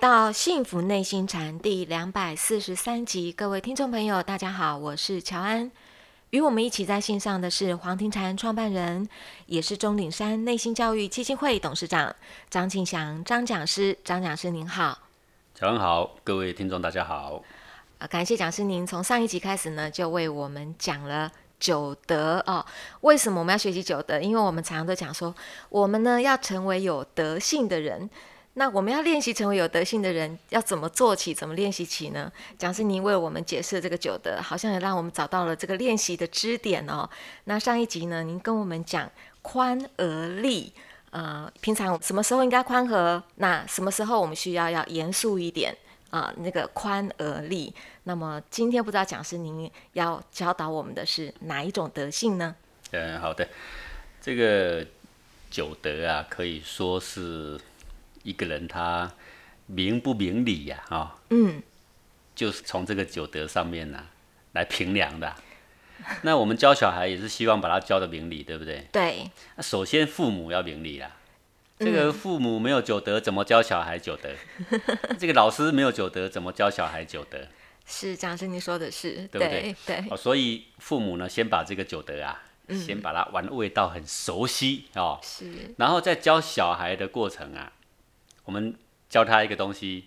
到《幸福内心禅》第两百四十三集，各位听众朋友，大家好，我是乔安。与我们一起在线上的是黄庭禅创办人，也是钟岭山内心教育基金会董事长张庆祥张讲师。张讲师您好，乔安好，各位听众大家好。啊，感谢讲师您从上一集开始呢，就为我们讲了九德哦。为什么我们要学习九德？因为我们常常都讲说，我们呢要成为有德性的人。那我们要练习成为有德性的人，要怎么做起？怎么练习起呢？讲师您为我们解释这个九德，好像也让我们找到了这个练习的支点哦。那上一集呢，您跟我们讲宽而立，呃，平常什么时候应该宽和？那什么时候我们需要要严肃一点啊？那个宽而立。那么今天不知道讲师您要教导我们的是哪一种德性呢？嗯，好的，这个九德啊，可以说是。一个人他明不明理呀？啊，嗯，就是从这个九德上面呢来评量的。那我们教小孩也是希望把他教的明理，对不对？对。那首先父母要明理啦。这个父母没有九德，怎么教小孩九德？这个老师没有九德，怎么教小孩九德？是讲师你说的是，对不对？对。哦，所以父母呢，先把这个九德啊，先把它玩味道很熟悉哦。是。然后在教小孩的过程啊。我们教他一个东西，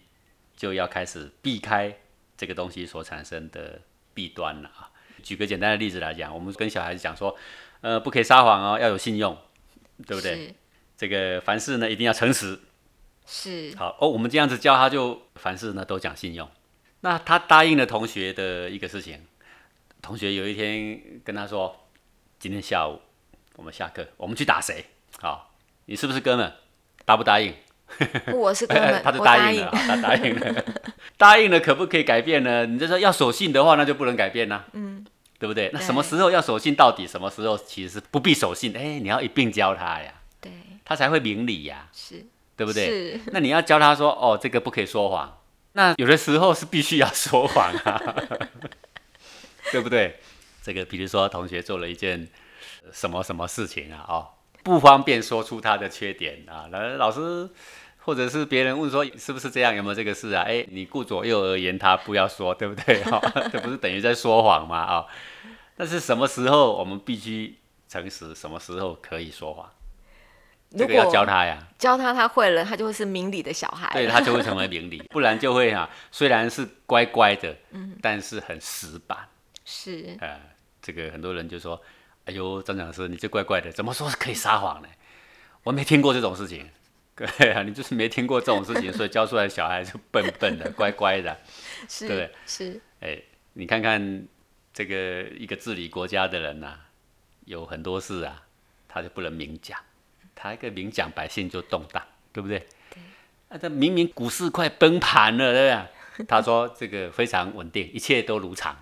就要开始避开这个东西所产生的弊端了啊！举个简单的例子来讲，我们跟小孩子讲说，呃，不可以撒谎哦，要有信用，对不对？这个凡事呢一定要诚实。是。好哦，我们这样子教他，就凡事呢都讲信用。那他答应了同学的一个事情，同学有一天跟他说，今天下午我们下课，我们去打谁？好，你是不是哥们？答不答应？我是哥们，他就答应了，他答应了，答应了，可不可以改变呢？你就说要守信的话，那就不能改变啦，嗯，对不对？那什么时候要守信到底？什么时候其实是不必守信？哎，你要一并教他呀，对，他才会明理呀，是，对不对？是，那你要教他说，哦，这个不可以说谎，那有的时候是必须要说谎啊，对不对？这个比如说同学做了一件什么什么事情啊，哦，不方便说出他的缺点啊，那老师。或者是别人问说是不是这样，有没有这个事啊？哎，你顾左右而言他，不要说，对不对？哈，这不是等于在说谎吗？啊，但是什么时候我们必须诚实，什么时候可以说谎？这个要教他呀，教他他会了，他就会是明理的小孩，对他就会成为明理，不然就会哈，虽然是乖乖的，嗯，但是很死板。是，呃，这个很多人就说，哎呦，张讲师，你这怪怪的，怎么说可以撒谎呢？我没听过这种事情。对啊，你就是没听过这种事情，所以教出来小孩就笨笨的、乖乖的，是，对，是。哎，你看看这个一个治理国家的人呐，有很多事啊，他就不能明讲，他一个明讲，百姓就动荡，对不对？对。那他明明股市快崩盘了，对不对？他说这个非常稳定，一切都如常。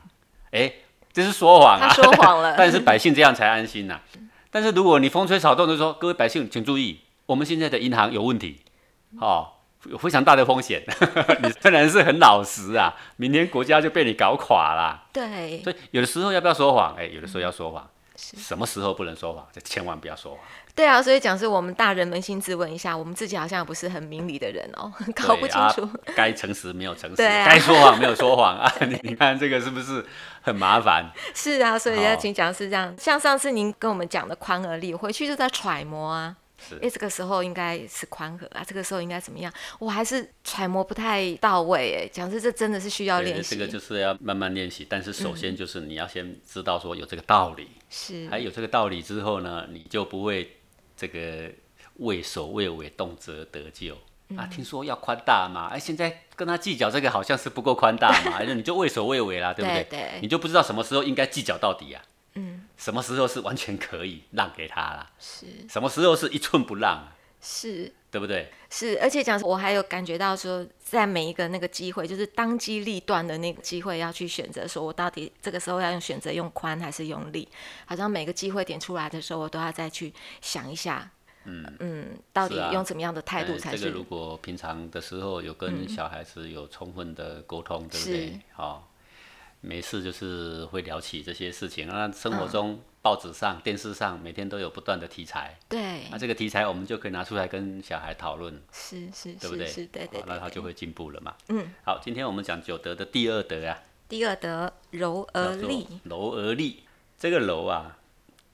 哎，这是说谎啊！他说谎了。但是百姓这样才安心呐。但是如果你风吹草动的说，各位百姓请注意。我们现在的银行有问题，哦，有非常大的风险。你虽然是很老实啊，明天国家就被你搞垮了。对，所以有的时候要不要说谎？哎，有的时候要说谎。什么时候不能说谎？就千万不要说谎。对啊，所以讲是我们大人扪心自问一下，我们自己好像不是很明理的人哦，搞不清楚。该诚实没有诚实，该说谎没有说谎啊！你 你看这个是不是很麻烦？是啊，所以要请讲是这样。像上次您跟我们讲的宽而立，回去就在揣摩啊。哎，这个时候应该是宽和啊，这个时候应该怎么样？我还是揣摩不太到位哎。讲是这真的是需要练习，这个就是要慢慢练习。但是首先就是你要先知道说有这个道理，是，还有这个道理之后呢，你就不会这个畏首畏尾，动辄得咎啊。听说要宽大嘛，哎，现在跟他计较这个好像是不够宽大嘛，你就畏首畏尾啦，对不对？对，你就不知道什么时候应该计较到底啊。嗯，什么时候是完全可以让给他了？是，什么时候是一寸不让？是，对不对？是，而且讲我还有感觉到说，在每一个那个机会，就是当机立断的那个机会，要去选择，说我到底这个时候要用选择用宽还是用力？好像每个机会点出来的时候，我都要再去想一下，嗯嗯，到底用怎么样的态度才是？这个如果平常的时候有跟小孩子有充分的沟通，对不对？好。没事就是会聊起这些事情。那生活中、报纸上、电视上每天都有不断的题材，对那，这个题材我们就可以拿出来跟小孩讨论，是是对不对？是是，对对那他就会进步了嘛。嗯，好，今天我们讲九德的第二德啊，第二德柔而立，柔而立。这个柔啊，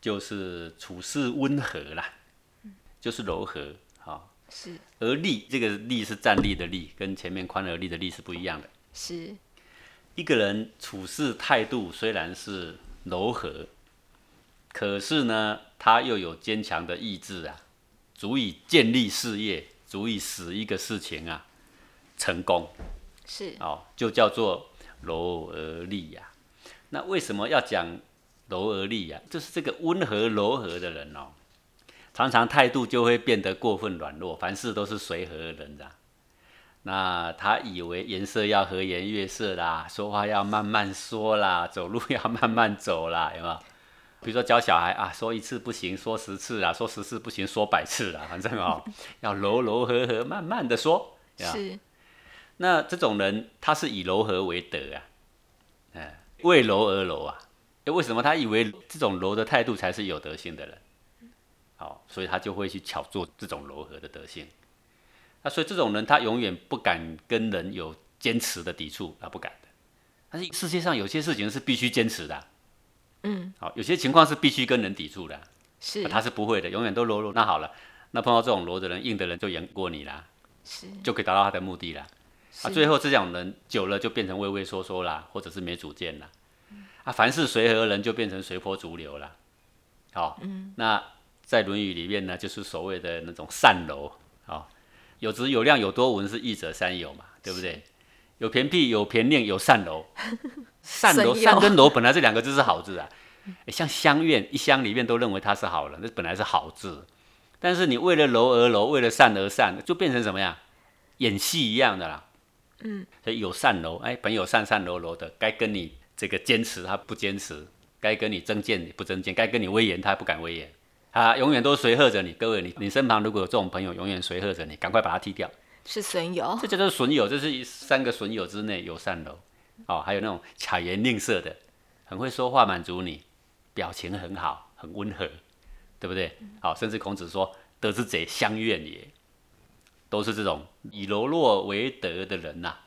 就是处事温和啦，嗯就是柔和。好、是而立这个立是站立的立，跟前面宽而立的立是不一样的。是一个人处事态度虽然是柔和，可是呢，他又有坚强的意志啊，足以建立事业，足以使一个事情啊成功。是哦，就叫做柔而立呀、那为什么要讲柔而立呀、就是这个温和柔和的人哦，常常态度就会变得过分软弱，凡事都是随和的人的。那他以为颜色要和颜悦色啦，说话要慢慢说啦，走路要慢慢走啦，有没有？比如说教小孩啊，说一次不行，说十次啦，说十次不行，说百次啦，反正哦，要柔柔和和，慢慢的说。是那这种人，他是以柔和为德啊，哎，为柔而柔啊。诶为什么他以为这种柔的态度才是有德性的人？好，所以他就会去巧做这种柔和的德性。那所以这种人，他永远不敢跟人有坚持的抵触，他不敢的。但是世界上有些事情是必须坚持的啊、嗯好，有些情况是必须跟人抵触的啊、是他是不会的，永远都柔弱。那好了，那碰到这种柔的人、硬的人，就赢过你啦，是就可以达到他的目的啦。啊，最后这种人久了就变成畏畏缩缩啦，或者是没主见啦。啊，凡是随和人就变成随波逐流了。好、那在《论语》里面呢，就是所谓的那种善柔，好、有质有量有多闻是益者三有嘛，对不对？有偏僻有偏念有善柔，善柔损友。善跟楼本来这两个字是好字啊，诶像乡院一乡里面都认为它是好人，那本来是好字，但是你为了楼而楼，为了善而善，就变成什么呀？演戏一样的啦。嗯，所以有善楼，哎，本有善善柔柔的，该跟你这个坚持他不坚持，该跟你争辩不争辩，该跟你威严他不敢威严，啊，永远都随和着你。各位，你你身旁如果有这种朋友，永远随和着你，赶快把他踢掉。是损友这叫做损友，这是三个损友之内有善柔，哦，还有那种巧言令色的，很会说话满足你，表情很好，很温和，对不对？好、甚至孔子说“德之者，相怨也”，都是这种以柔弱为德的人呐、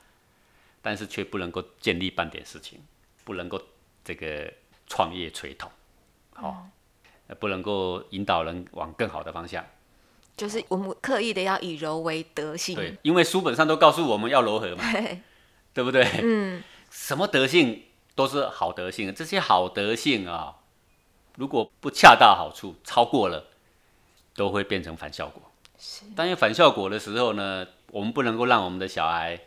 但是却不能够建立半点事情，不能够这个创业垂头，哦，呃不能够引导人往更好的方向。就是我们刻意的要以柔为德性，对，因为书本上都告诉我们要柔和嘛。对，不对？嗯，什么德性都是好德性，这些好德性啊，如果不恰到好处，超过了，都会变成反效果。是当有反效果的时候呢，我们不能够让我们的小孩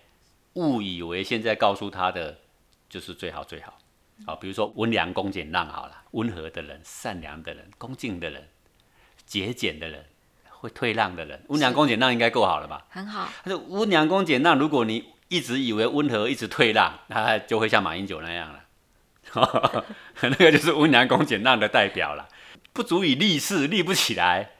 误以为现在告诉他的就是最好最好。啊，比如说温良恭俭让好了，温和的人、善良的人、恭敬的人、节俭的人、会退让的人，温良恭俭让应该够好了吧？很好，但是温良恭俭让，如果你一直以为温和，一直退让，那就会像马英九那样了。那个就是温良恭俭让的代表了，不足以立事，立不起来。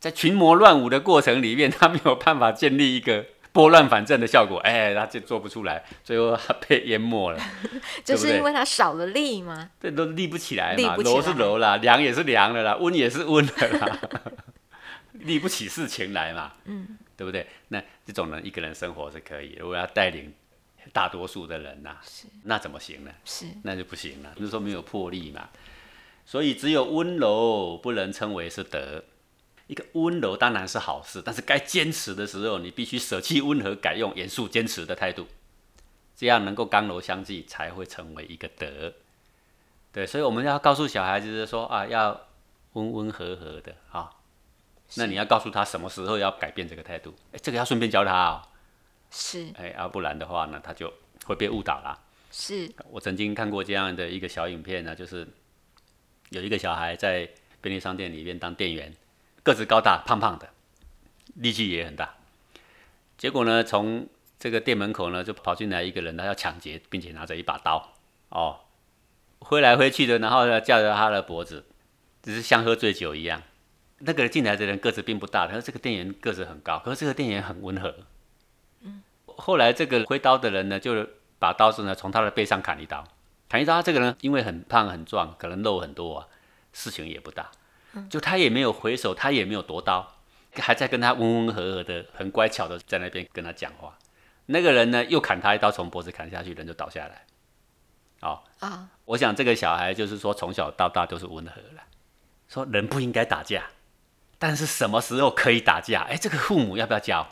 在群魔乱舞的过程里面，他没有办法建立一个拨乱反正的效果，哎，他就做不出来，最后他被淹没了。就是因为他少了力嘛，这都立不起来嘛，立不起来柔是柔啦，凉也是凉的啦，温也是温的啦，立不起事情来嘛，嗯，对不对？那这种人一个人生活是可以，如果要带领大多数的人呐、那怎么行呢？是那就不行了，就是说没有魄力嘛。所以只有温柔不能称为是德。一个温柔当然是好事，但是该坚持的时候，你必须舍弃温和，改用严肃坚持的态度，这样能够刚柔相济，才会成为一个德。对，所以我们要告诉小孩子就是说啊，要温温和和的啊。那你要告诉他什么时候要改变这个态度，哎，这个要顺便教他哦，是哎，要、不然的话呢，他就会被误导啦。是我曾经看过这样的一个小影片呢，就是有一个小孩在便利商店里面当店员，个子高大，胖胖的，力气也很大。结果呢，从这个店门口呢就跑进来一个人，他要抢劫，并且拿着一把刀，哦，挥来挥去的，然后呢架着他的脖子，只是像喝醉酒一样。那个进来的人个子并不大，但是这个店员个子很高，可是这个店员很温和。嗯后来这个挥刀的人呢，就把刀子呢从他的背上砍一刀，砍一刀他这个人因为很胖很壮，可能肉很多啊，事情也不大，就他也没有回手，他也没有夺刀，还在跟他温温和和的、很乖巧的在那边跟他讲话。那个人呢，又砍他一刀，从脖子砍下去，人就倒下来。哦啊，我想这个小孩就是说从小到大都是温和了，说人不应该打架，但是什么时候可以打架？哎，这个父母要不要教？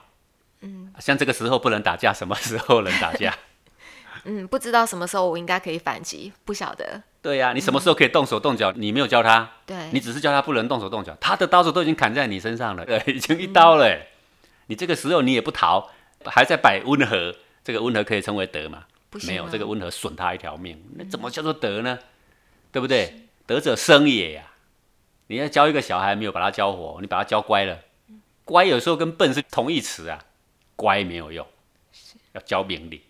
嗯，像这个时候不能打架，什么时候能打架？嗯，不知道什么时候我应该可以反击，不晓得。对呀，你什么时候可以动手动脚？你没有教他，对，你只是教他不能动手动脚，他的刀子都已经砍在你身上了，对，已经一刀了。你这个时候你也不逃，还在摆温和，这个温和可以称为德吗？没有，这个温和损他一条命，那怎么叫做德呢？对不对？德者生也呀。你要教一个小孩，没有把他教活，你把他教乖了，乖有时候跟笨是同义词啊，乖没有用，要教明理。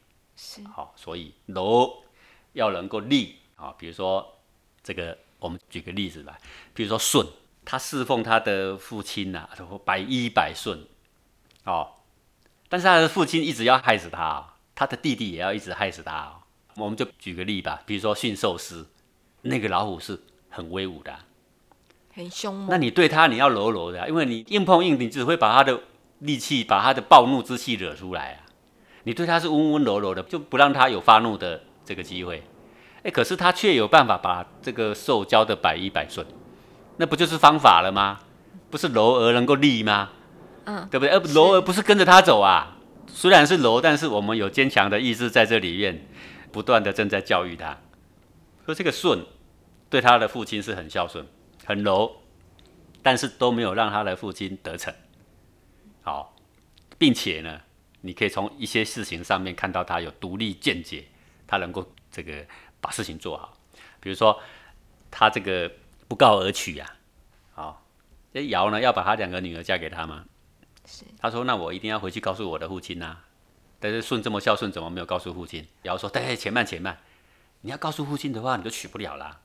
好，所以柔要能够立啊。比如说这个，我们举个例子来，比如说舜，他侍奉他的父亲呐，百依百顺哦。但是他的父亲一直要害死他，他的弟弟也要一直害死他。我们就举个例吧，比如说驯兽师，那个老虎是很威武的，很凶猛。那你对他你要柔柔的，因为你硬碰硬，你只会把他的力气、把他的暴怒之气惹出来啊。你对他是温温柔柔的，就不让他有发怒的这个机会。哎，可是他却有办法把这个兽教的百依百顺，那不就是方法了吗？不是柔而能够立吗？嗯，对不对？而柔而不是跟着他走啊。虽然是柔，但是我们有坚强的意志在这里面，不断的正在教育他。说这个顺对他的父亲是很孝顺、很柔，但是都没有让他的父亲得逞。好，并且呢。你可以从一些事情上面看到他有独立见解，他能够这个把事情做好。比如说，他这个不告而娶呀，好，这尧呢要把他两个女儿嫁给他吗？是。他说：“那我一定要回去告诉我的父亲呐。”但是舜这么孝顺，怎么没有告诉父亲？尧说：“对，且慢且慢，你要告诉父亲的话，你就娶不了啦。”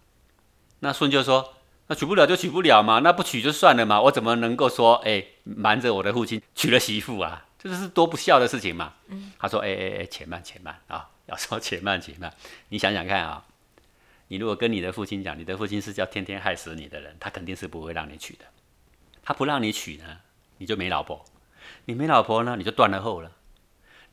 那舜就说：“那娶不了就娶不了嘛，那不娶就算了嘛，我怎么能够说哎瞒着我的父亲娶了媳妇啊？”这是多不孝的事情嘛？嗯，他说：“哎哎哎，且慢且慢啊，要说 且慢且慢。你想想看啊，你如果跟你的父亲讲，你的父亲是叫天天害死你的人，他肯定是不会让你娶的。他不让你娶呢，你就没老婆；你没老婆呢，你就断了后了。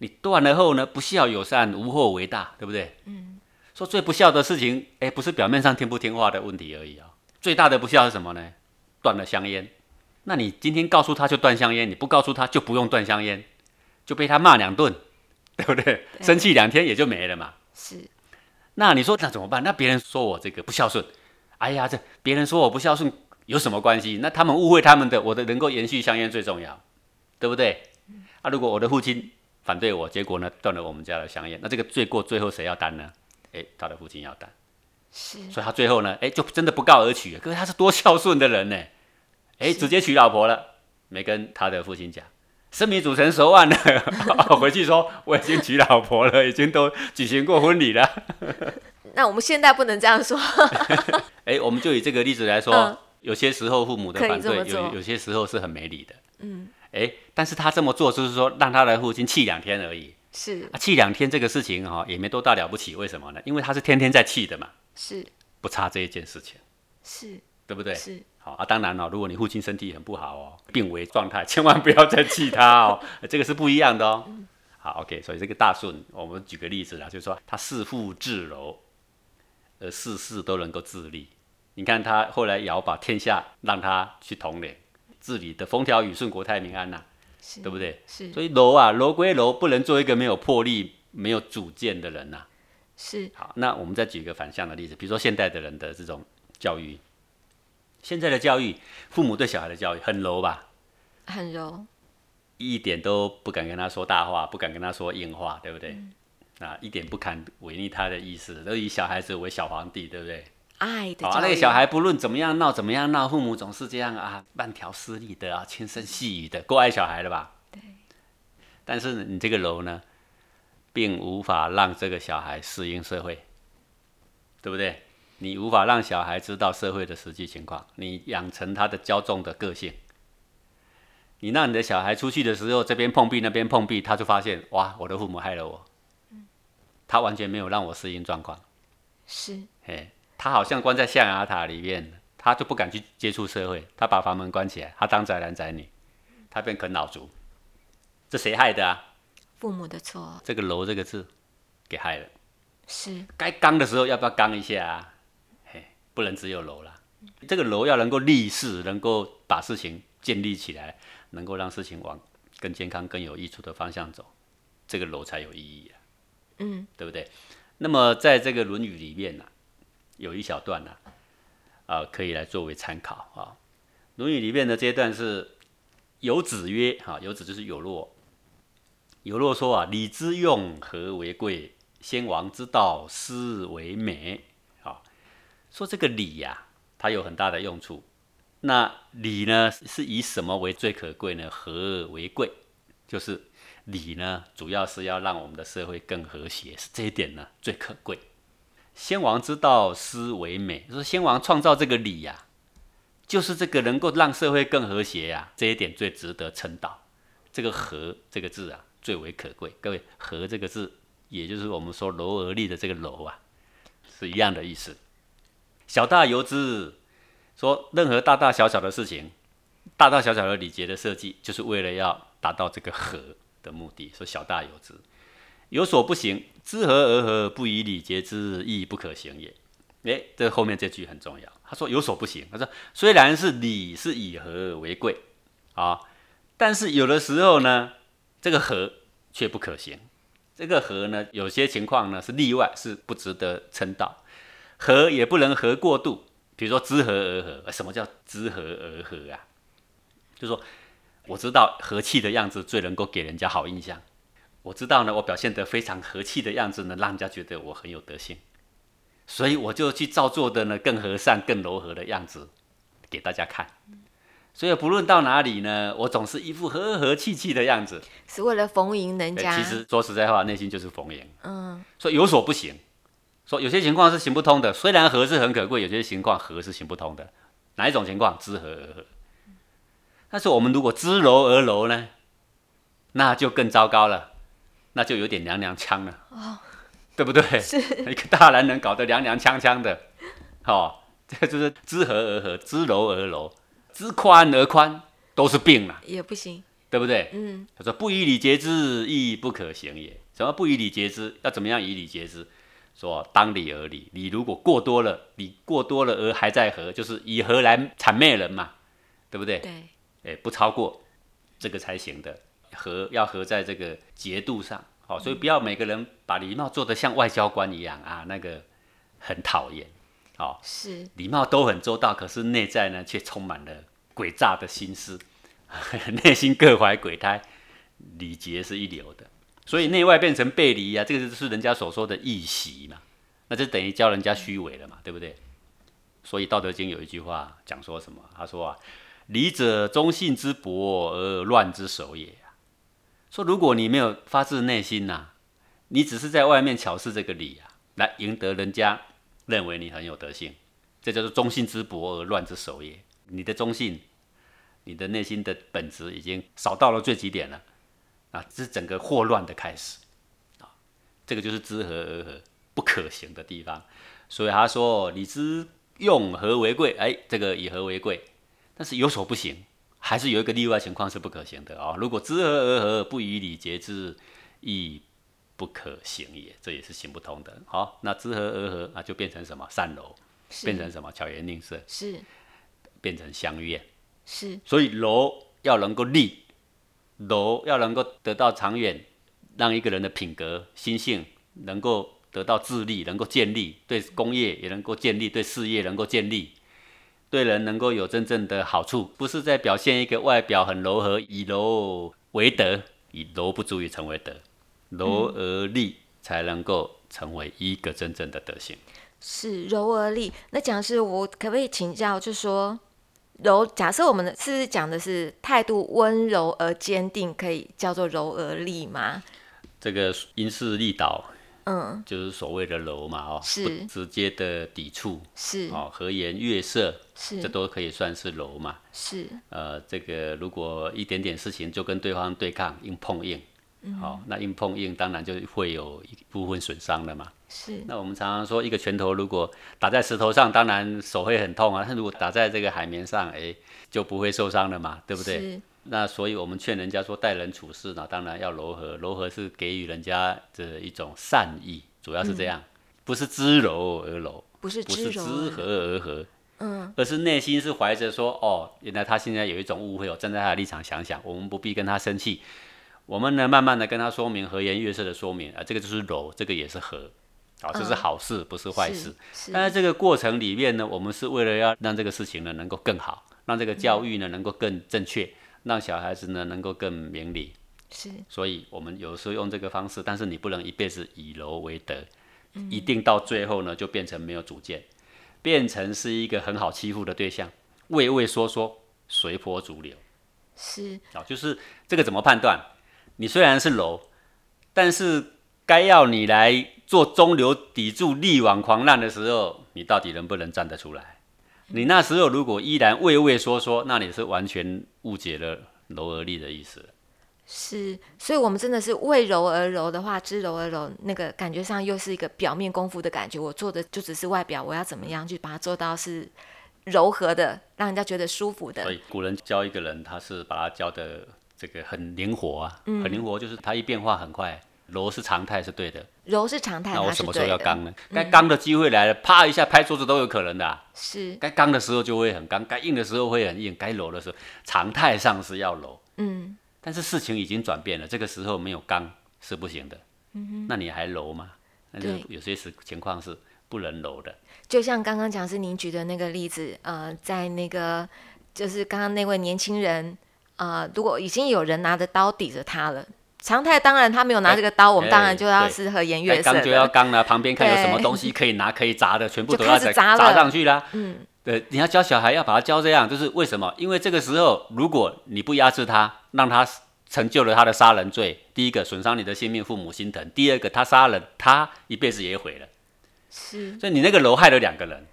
你断了后呢，不孝有善，无后为大，对不对？嗯，说最不孝的事情，哎，不是表面上听不听话的问题而已啊。最大的不孝是什么呢？断了香烟。”那你今天告诉他就断香烟，你不告诉他就不用断香烟，就被他骂两顿，对不对？生气两天也就没了嘛。是。那你说那怎么办？那别人说我这个不孝顺，哎呀，这别人说我不孝顺有什么关系？那他们误会他们的，我的能够延续香烟最重要，对不对？啊，如果我的父亲反对我，结果呢断了我们家的香烟，那这个罪过最后谁要担呢？哎，他的父亲要担。是。所以他最后呢，哎，就真的不告而取。可是他是多孝顺的人呢。哎，直接娶老婆了，没跟他的父亲讲，生米煮成熟饭了，回去说我已经娶老婆了，已经都举行过婚礼了。那我们现在不能这样说。哎，我们就以这个例子来说，有些时候父母的反对，有有些时候是很没理的。嗯，哎，但是他这么做就是说让他的父亲气两天而已。是啊，气两天这个事情哈也没多大了不起，为什么呢？因为他是天天在气的嘛。是，不差这一件事情。是，对不对？是。啊，当然了，如果你父亲身体很不好哦，病危状态，千万不要再气他哦，这个是不一样的哦。好，OK，所以这个大顺，我们举个例子啦，就是说他弑父自柔，而事事都能够自立。你看他后来尧把天下让他去统领，治理的风调雨顺，国泰民安呐，对不对？是。所以柔啊，柔归柔，不能做一个没有魄力、没有主见的人呐。是。好，那我们再举一个反向的例子，比如说现代的人的这种教育。现在的教育，父母对小孩的教育很柔吧？很柔，一点都不敢跟他说大话，不敢跟他说硬话，对不对？啊，一点不敢违逆他的意思，都以小孩子为小皇帝，对不对？爱的那个小孩不论怎么样闹，怎么样闹，父母总是这样啊，慢条斯理的啊，轻声细语的，够爱小孩了吧？对。但是你这个柔呢，并无法让这个小孩适应社会，对不对？你无法让小孩知道社会的实际情况，你养成他的骄纵的个性。你让你的小孩出去的时候，这边碰壁那边碰壁，他就发现哇，我的父母害了我。他完全没有让我适应状况。是，嘿，他好像关在象牙塔里面，他就不敢去接触社会，他把房门关起来，他当宅男宅女，他变啃老族，这谁害的啊？父母的错，这个“楼”这个字给害了。是该刚的时候要不要刚一下啊？不能只有楼啦，这个楼要能够立事，能够把事情建立起来，能够让事情往更健康、更有益处的方向走，这个楼才有意义啊。嗯，对不对？那么在这个《论语》里面呢、有一小段呢、啊，可以来作为参考啊。《论语》里面的这一段是有子曰：“哈、有子就是有若。有若说啊，礼之用，和为贵；先王之道，斯为美。”说这个礼呀、它有很大的用处。那礼呢，是以什么为最可贵呢？和为贵，就是礼呢，主要是要让我们的社会更和谐，是这一点呢最可贵。先王之道，斯为美。说先王创造这个礼呀、就是这个能够让社会更和谐呀、这一点最值得称道。这个“和”这个字啊，最为可贵。各位，“和”这个字，也就是我们说柔而立的这个“柔”啊，是一样的意思。小大由之，说任何大大小小的事情，大大小小的礼节的设计，就是为了要达到这个和的目的。说小大由之，有所不行，知和而和，不以礼节之，亦不可行也。诶，这后面这句很重要。他说有所不行，他说虽然是礼是以和为贵啊，但是有的时候呢，这个和却不可行。这个和呢，有些情况呢是例外，是不值得称道。和也不能和过度，比如说知和而和。什么叫知和而和啊？就是说我知道和气的样子最能够给人家好印象。我知道呢，我表现得非常和气的样子呢，让人家觉得我很有德性，所以我就去照做的呢更和善、更柔和的样子给大家看。所以不论到哪里呢，我总是一副和和气气的样子。是为了逢迎人家。其实说实在话，内心就是逢迎。嗯，所以有所不行，说有些情况是行不通的。虽然和是很可贵，有些情况和是行不通的。哪一种情况？知和而和。但是我们如果知柔而柔呢，那就更糟糕了，那就有点娘娘腔了，哦，对不对？是 一个大男人搞得娘娘腔腔的，哦，这就是知和而和，知柔而柔，知宽而宽，都是病了，也不行。对不对？嗯，他说：“不以礼节之，亦不可行也。什么不以礼节之？要怎么样以礼节之？说当礼而礼，你如果过多了，礼过多了而还在和，就是以和来谄媚人嘛，对不对？对，哎，不超过这个才行的。和要和在这个节度上，好、所以不要每个人把礼貌做得像外交官一样啊，那个很讨厌。哦、是礼貌都很周到，可是内在呢却充满了诡诈的心思，内心各怀鬼胎，礼节是一流的，所以内外变成背离啊，这个就是人家所说的异习嘛，那就等于教人家虚伪了嘛，对不对？所以《道德经》有一句话讲说什么？他说啊，礼者忠信之薄而乱之首也。说如果你没有发自内心呐、你只是在外面巧示这个礼啊，来赢得人家认为你很有德性，这叫做忠信之薄而乱之首也。你的忠信，你的内心的本质已经少到了最极点了啊，这是整个祸乱的开始啊。这个就是知和而和不可行的地方。所以他说：“你知用，和为贵。”哎，这个以和为贵，但是有所不行，还是有一个例外情况是不可行的啊、如果知和而和，不以礼节之，亦不可行也，这也是行不通的。好，那知和而和啊，就变成什么善柔，是变成什么巧言令色，是变成相悦。是所以柔要能够立，柔要能够得到长远，让一个人的品格、心性能够得到自立，能够建立，对工业也能够建立，对事业能够建立，对人能够有真正的好处，不是在表现一个外表很柔和，以柔为德，以柔不足以成为德，柔而立才能够成为一个真正的德行。是柔而立。那讲师，我可不可以请教，就是说柔？假设我们的是讲的是态度温柔而坚定，可以叫做柔而立吗？这个因势利导嗯，就是所谓的柔嘛，哦，是不直接的抵触，是哦，和颜悦色，是这是都可以算是柔嘛。是呃，这个如果一点点事情就跟对方对抗，硬碰硬，好、那硬碰硬当然就会有一部分损伤了嘛。是那我们常常说，一个拳头如果打在石头上，当然手会很痛啊。但如果打在这个海绵上，哎，就不会受伤了嘛，对不对？是那所以我们劝人家说，待人处事呢，当然要柔和，柔和是给予人家的一种善意，主要是这样，不是知柔而柔，不是不是知知和而和，嗯，而是内心是怀着说，哦，原来他现在有一种误会，我站在他的立场想想，我们不必跟他生气，我们呢慢慢的跟他说明，和颜悦色的说明，啊，这个就是柔，这个也是和，好、这是嗯好事，不是坏事。是但是这个过程里面呢，我们是为了要让这个事情呢能够更好，让这个教育呢能够更正确，让小孩子呢能够更明理。是所以我们有时候用这个方式，但是你不能一辈子以柔为德，一定到最后呢就变成没有主见，变成是一个很好欺负的对象，畏畏缩缩，随波逐流。是啊，就是这个怎么判断？你虽然是柔，但是该要你来做中流砥柱、力挽狂澜的时候，你到底能不能站得出来？你那时候如果依然畏畏缩缩，那你是完全误解了柔而力的意思了。是，所以我们真的是为柔而柔的话，知柔而柔，那个感觉上又是一个表面功夫的感觉。我做的就只是外表，我要怎么样去把它做到是柔和的，让人家觉得舒服的。所以古人教一个人，他是把他教的这个很灵活啊，很灵活，就是它一变化很快。柔是常态，是对的。柔是常态，那我什么时候？要刚呢？该刚的机会来了，啪一下拍桌子都有可能的啊、是，该刚的时候就会很刚，该硬的时候会很硬，该柔的时候常态上是要柔。嗯，但是事情已经转变了，这个时候没有刚是不行的。嗯那你还柔吗？那就对有些时情况是不能柔的。就像刚刚讲是您举的那个例子，呃，在那个就是刚刚那位年轻人，呃，如果已经有人拿着刀抵着他了，常态当然他没有拿这个刀，我们当然就要是和颜悦色该刚就要。刚了，旁边看有什么东西可以拿可以砸的，全部都要砸砸上去啦。嗯，对，你要教小孩要把他教这样，就是为什么？因为这个时候，如果你不压制他，让他成就了他的杀人罪，第一个损伤你的性命，父母心疼；第二个，他杀人，他一辈子也毁了。是所以你那个楼害了两个人，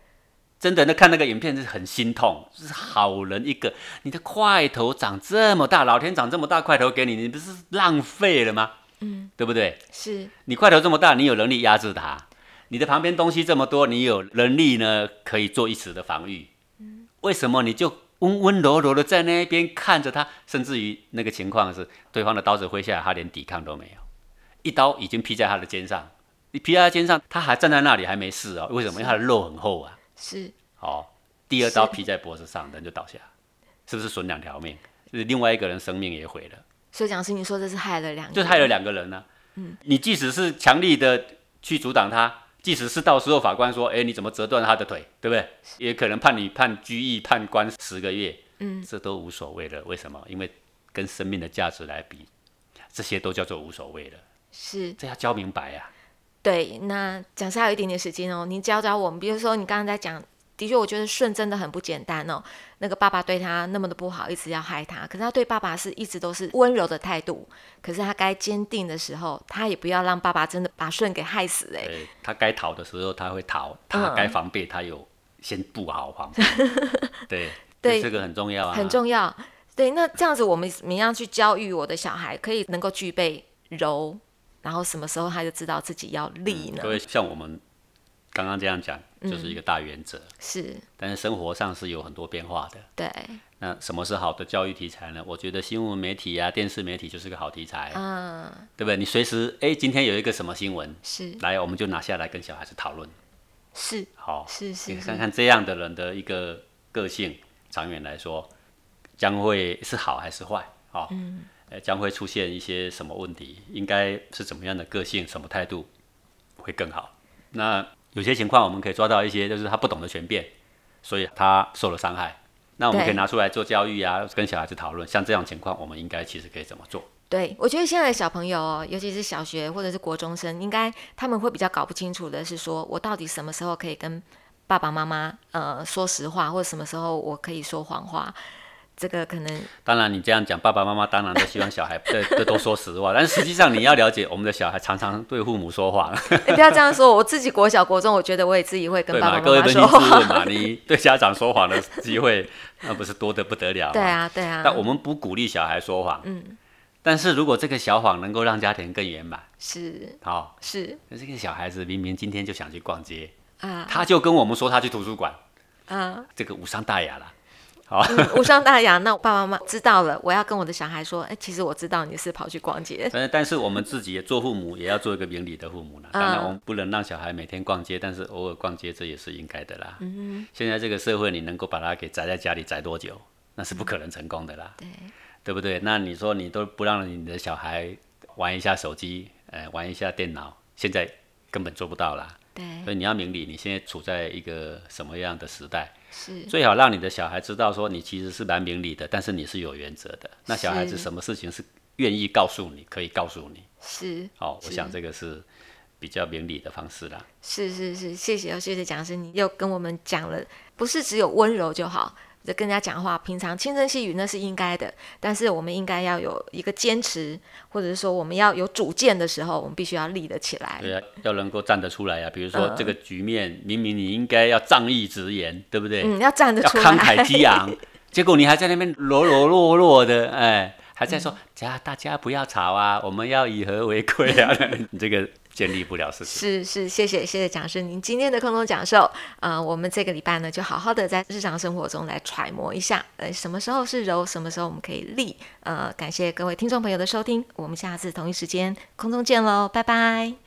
真的，那看那个影片是很心痛，就是好人一个，你的块头长这么大，老天长这么大块头给你，你不是浪费了吗？嗯，对不对？是你块头这么大，你有能力压制它，你的旁边东西这么多，你有能力呢可以做一时的防御。嗯为什么你就温温柔柔的在那边看着他，甚至于那个情况是对方的刀子挥下来，他连抵抗都没有，一刀已经劈在他的肩上，你劈在他肩上，他还站在那里还没事哦。为什么？因为他的肉很厚啊。是哦，第二刀劈在脖子上，人就倒下，是不是损两条命？就是另外一个人生命也毁了。所以讲师，你说这是害了两就害了两个人呢、嗯，你即使是强力的去阻挡他，即使是到时候法官说，哎，你怎么折断他的腿，对不对？也可能判你判拘役、判关十个月，嗯，这都无所谓了。为什么？因为跟生命的价值来比，这些都叫做无所谓了。是这要教明白呀、对。那讲师还有一点点时间哦，您教教我们，比如说你刚刚在讲。的确，我觉得顺真的很不简单哦。那个爸爸对他那么的不好，一直要害他，可是他对爸爸是一直都是温柔的态度。可是他该坚定的时候，他也不要让爸爸真的把顺给害死哎、对他该逃的时候他会逃，他嗯该防备他有先布好防 备。对对这个很重要啊，很重要。对，那这样子我们怎么样去教育我的小孩，可以能够具备柔，然后什么时候他就知道自己要立呢？各位像我们刚刚这样讲，就是一个大原则。是，但是生活上是有很多变化的。对，那什么是好的教育题材呢？我觉得新闻媒体啊、电视媒体就是个好题材，嗯，对不对？你随时哎，今天有一个什么新闻，是来我们就拿下来跟小孩子讨论。是好，是是是你看看这样的人的一个个性，长远来说将会是好还是坏？哦，嗯，呃，将会出现一些什么问题？应该是怎么样的个性、什么态度会更好？那有些情况我们可以抓到一些，就是他不懂得权变，所以他受了伤害。那我们可以拿出来做教育啊，跟小孩子讨论。像这样情况，我们应该其实可以怎么做？对，我觉得现在的小朋友哦，尤其是小学或者是国中生，应该他们会比较搞不清楚的是说，我到底什么时候可以跟爸爸妈妈呃说实话，或者什么时候我可以说谎话。这个可能当然，你这样讲，爸爸妈妈当然都希望小孩 对对都说实话，但是实际上你要了解，我们的小孩常常对父母说谎，欸不要这样说，我自己国小国中，我觉得我也自己会跟？爸爸各位扪心妈妈说话。自问嘛，你对家长说谎的机会，那不是多得不得了吗？对。啊，对啊。但我们不鼓励小孩说谎，嗯，但是如果这个小谎能够让家庭更圆满，是好、是那这个小孩子明明今天就想去逛街，啊他就跟我们说他去图书馆，啊，这个无伤大雅啦。好、嗯无伤大雅。那我爸爸妈妈知道了，我要跟我的小孩说，哎，其实我知道你是跑去逛街。但但是我们自己也做父母，也要做一个明理的父母啦。当然，嗯我们不能让小孩每天逛街，但是偶尔逛街这也是应该的啦。嗯现在这个社会，你能够把他给宅在家里宅多久？那是不可能成功的啦，对，对不对？那你说你都不让你的小孩玩一下手机，呃，玩一下电脑，现在根本做不到啦。对，所以你要明理，你现在处在一个什么样的时代？是最好让你的小孩知道说你其实是蛮明理的，但是你是有原则的。那小孩子什么事情是愿意告诉你，可以告诉你。是哦，我想这个是比较明理的方式啦。是是是，谢谢哦，谢谢讲师，你又跟我们讲了，不是只有温柔就好。就跟人家讲话，平常轻声细语那是应该的，但是我们应该要有一个坚持，或者是说我们要有主见的时候，我们必须要立得起来。对啊，要能够站得出来啊。比如说嗯这个局面，明明你应该要仗义直言，对不对？嗯，要站得出来。慷慨激昂，结果你还在那边柔柔弱弱的，哎，还在说家大家不要吵啊，我们要以和为贵啊，你这个建立不了事情。是是，谢谢谢谢讲师您今天的空中讲授，呃，我们这个礼拜呢就好好的在日常生活中来揣摩一下，呃，什么时候是柔，什么时候我们可以立，呃，感谢各位听众朋友的收听，我们下次同一时间空中见喽，拜拜。